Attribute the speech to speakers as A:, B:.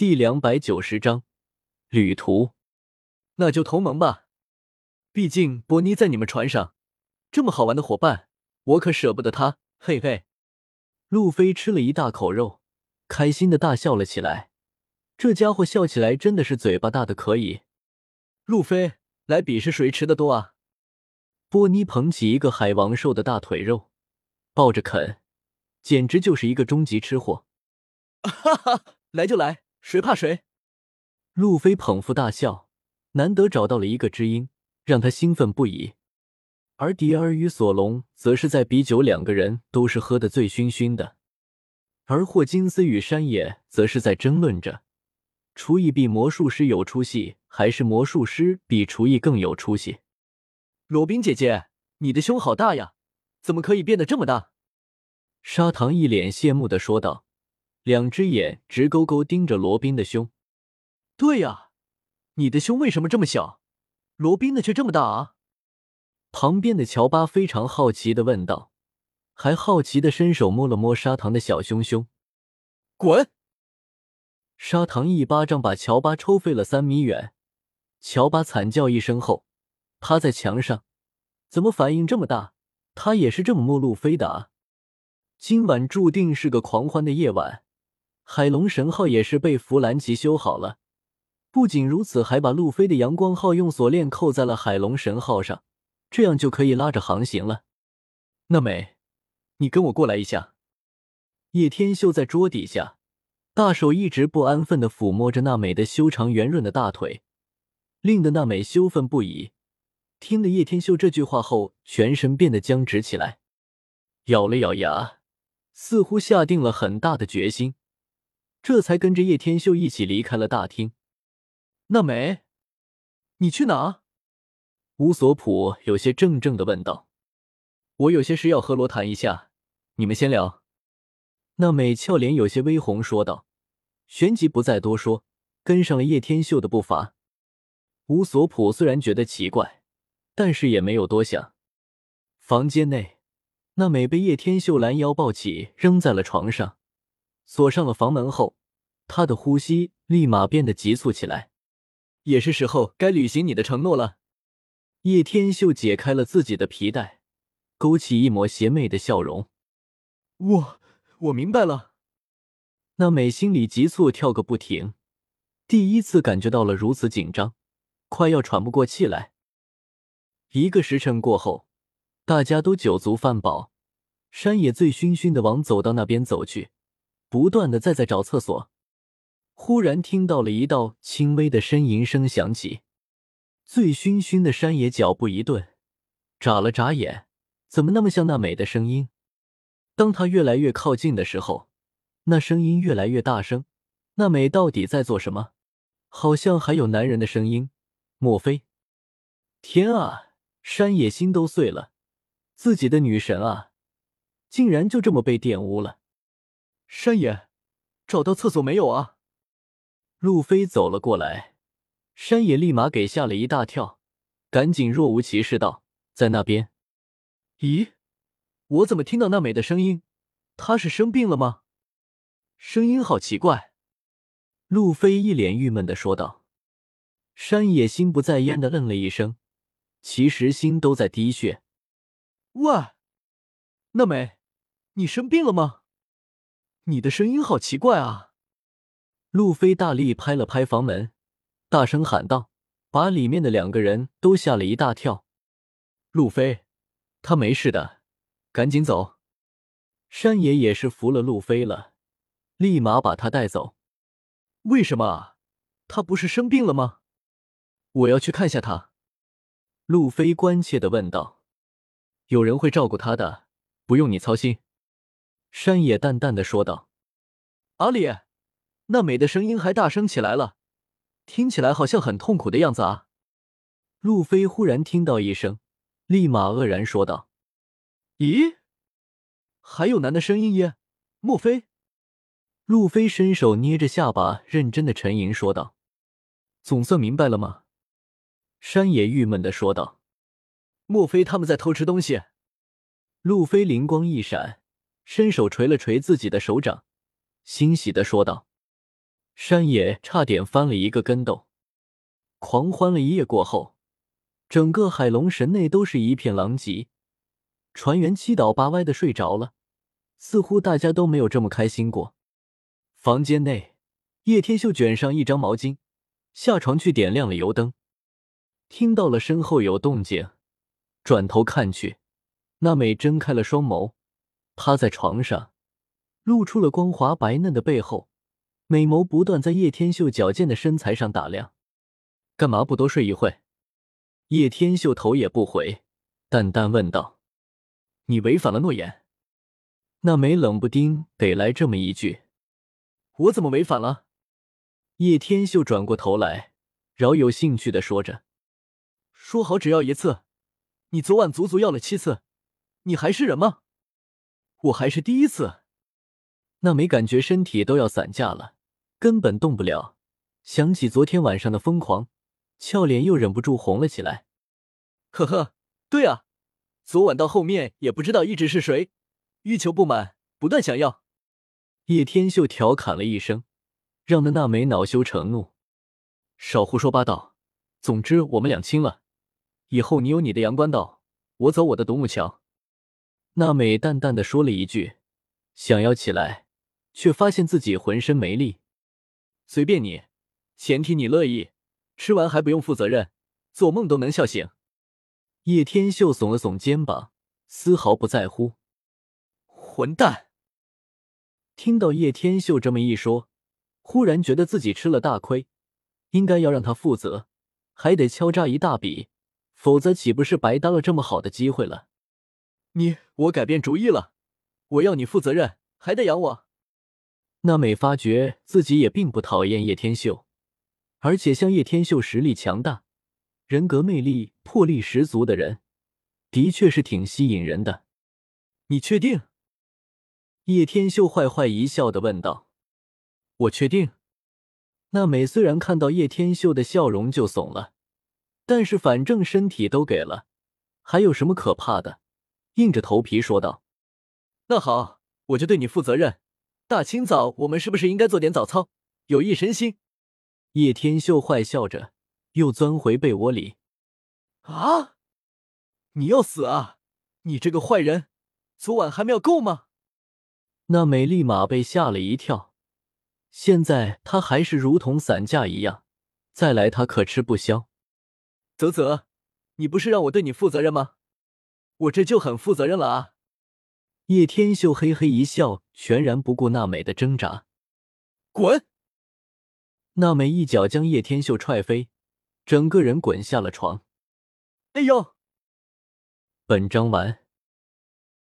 A: 第两百九十章旅途。那就同盟吧，毕竟波尼在你们船上，这么好玩的伙伴，我可舍不得他。嘿嘿，路飞吃了一大口肉，开心的大笑了起来。这家伙笑起来真的是嘴巴大的可以。路飞，来比试谁吃的多啊？波尼捧起一个海王兽的大腿肉，抱着啃，简直就是一个终极吃货。哈哈，来就来，谁怕谁？路飞捧腹大笑，难得找到了一个知音，让他兴奋不已。而迪尔与索隆则是在比酒，两个人都是喝得醉醺醺的。而霍金斯与山野则是在争论着：厨艺比魔术师有出息，还是魔术师比厨艺更有出息？罗宾姐姐，你的胸好大呀，怎么可以变得这么大？砂糖一脸羡慕的说道，两只眼直勾勾盯着罗宾的胸。对呀，你的胸为什么这么小？罗宾的却这么大啊？旁边的乔巴非常好奇的问道，还好奇的伸手摸了摸砂糖的小胸胸。滚！砂糖一巴掌把乔巴抽飞了三米远。乔巴惨叫一声后，趴在墙上。怎么反应这么大？他也是这么摸路飞的啊！今晚注定是个狂欢的夜晚。海龙神号也是被弗兰奇修好了。不仅如此，还把路飞的阳光号用锁链扣在了海龙神号上。这样就可以拉着航行了。娜美，你跟我过来一下。叶天秀在桌底下，大手一直不安分的抚摸着娜美的修长圆润的大腿，令得娜美羞愤不已。听了叶天秀这句话后，全身变得僵直起来，咬了咬牙，似乎下定了很大的决心，这才跟着叶天秀一起离开了大厅。娜美，你去哪？乌索普有些怔怔的问道：“我有些事要和罗谈一下，你们先聊。”那美俏脸有些微红，说道：“旋即不再多说，跟上了叶天秀的步伐。”乌索普虽然觉得奇怪，但是也没有多想。房间内，那美被叶天秀拦腰抱起，扔在了床上，锁上了房门后，他的呼吸立马变得急促起来。也是时候该履行你的承诺了。叶天秀解开了自己的皮带，勾起一抹邪魅的笑容。我我明白了。那美心里急促跳个不停，第一次感觉到了如此紧张，快要喘不过气来。一个时辰过后，大家都酒足饭饱，山野醉醺醺的往走道那边走去，不断的在在找厕所。忽然听到了一道轻微的呻吟声响起。醉醺醺的山野脚步一顿，眨了眨眼，怎么那么像那美的声音？当他越来越靠近的时候，那声音越来越大声。那美到底在做什么？好像还有男人的声音。莫非？天啊！山野心都碎了，自己的女神啊，竟然就这么被玷污了。山野，找到厕所没有啊？路飞走了过来。山野立马给吓了一大跳，赶紧若无其事道：“在那边。”咦，我怎么听到那美的声音？她是生病了吗？声音好奇怪。路飞一脸郁闷的说道。山野心不在焉的嗯了一声，其实心都在滴血。喂，那美，你生病了吗？你的声音好奇怪啊！路飞大力拍了拍房门。大声喊道，把里面的两个人都吓了一大跳。路飞，他没事的，赶紧走。山野也是服了路飞了，立马把他带走。为什么啊？他不是生病了吗？我要去看下他。路飞关切的问道。有人会照顾他的，不用你操心。山野淡淡的说道。阿里，那美的声音还大声起来了。听起来好像很痛苦的样子啊！路飞忽然听到一声，立马愕然说道：“咦，还有男的声音耶？莫非？”路飞伸手捏着下巴，认真的沉吟说道：“总算明白了吗？”山野郁闷的说道：“莫非他们在偷吃东西？”路飞灵光一闪，伸手捶了捶自己的手掌，欣喜的说道。山野差点翻了一个跟斗。狂欢了一夜过后，整个海龙神内都是一片狼藉，船员七倒八歪的睡着了，似乎大家都没有这么开心过。房间内，叶天秀卷上一张毛巾，下床去点亮了油灯，听到了身后有动静，转头看去，娜美睁开了双眸，趴在床上，露出了光滑白嫩的背后，美眸不断在叶天秀矫健的身材上打量。干嘛不多睡一会？叶天秀头也不回，淡淡问道：“你违反了诺言。”那美冷不丁得来这么一句。我怎么违反了？叶天秀转过头来，饶有兴趣的说着：“说好只要一次，你昨晚足足要了七次，你还是人吗？我还是第一次。”那美感觉身体都要散架了，根本动不了。想起昨天晚上的疯狂，俏脸又忍不住红了起来。呵呵，对啊，昨晚到后面也不知道一直是谁，欲求不满，不断想要。叶天秀调侃了一声，让的娜美恼羞成怒：“少胡说八道！总之我们两清了，以后你有你的阳关道，我走我的独木桥。”娜美淡淡的说了一句，想要起来，却发现自己浑身没力。随便你，前提你乐意，吃完还不用负责任，做梦都能笑醒。叶天秀耸了耸肩膀，丝毫不在乎。混蛋！听到叶天秀这么一说，忽然觉得自己吃了大亏，应该要让他负责，还得敲诈一大笔，否则岂不是白搭了这么好的机会了？你，我改变主意了，我要你负责任，还得养我。娜美发觉自己也并不讨厌叶天秀，而且像叶天秀实力强大、人格魅力、魄力十足的人，的确是挺吸引人的。你确定？叶天秀坏坏一笑的问道：“我确定。”娜美虽然看到叶天秀的笑容就怂了，但是反正身体都给了，还有什么可怕的？硬着头皮说道：“那好，我就对你负责任。大清早，我们是不是应该做点早操，有益身心？”叶天秀坏笑着，又钻回被窝里。“啊，你要死啊！你这个坏人，昨晚还没有够吗？”那美立马被吓了一跳，现在她还是如同散架一样，再来她可吃不消。啧啧，你不是让我对你负责任吗？我这就很负责任了啊！叶天秀嘿嘿一笑，全然不顾娜美的挣扎。滚！娜美一脚将叶天秀踹飞，整个人滚下了床。哎呦！本章完。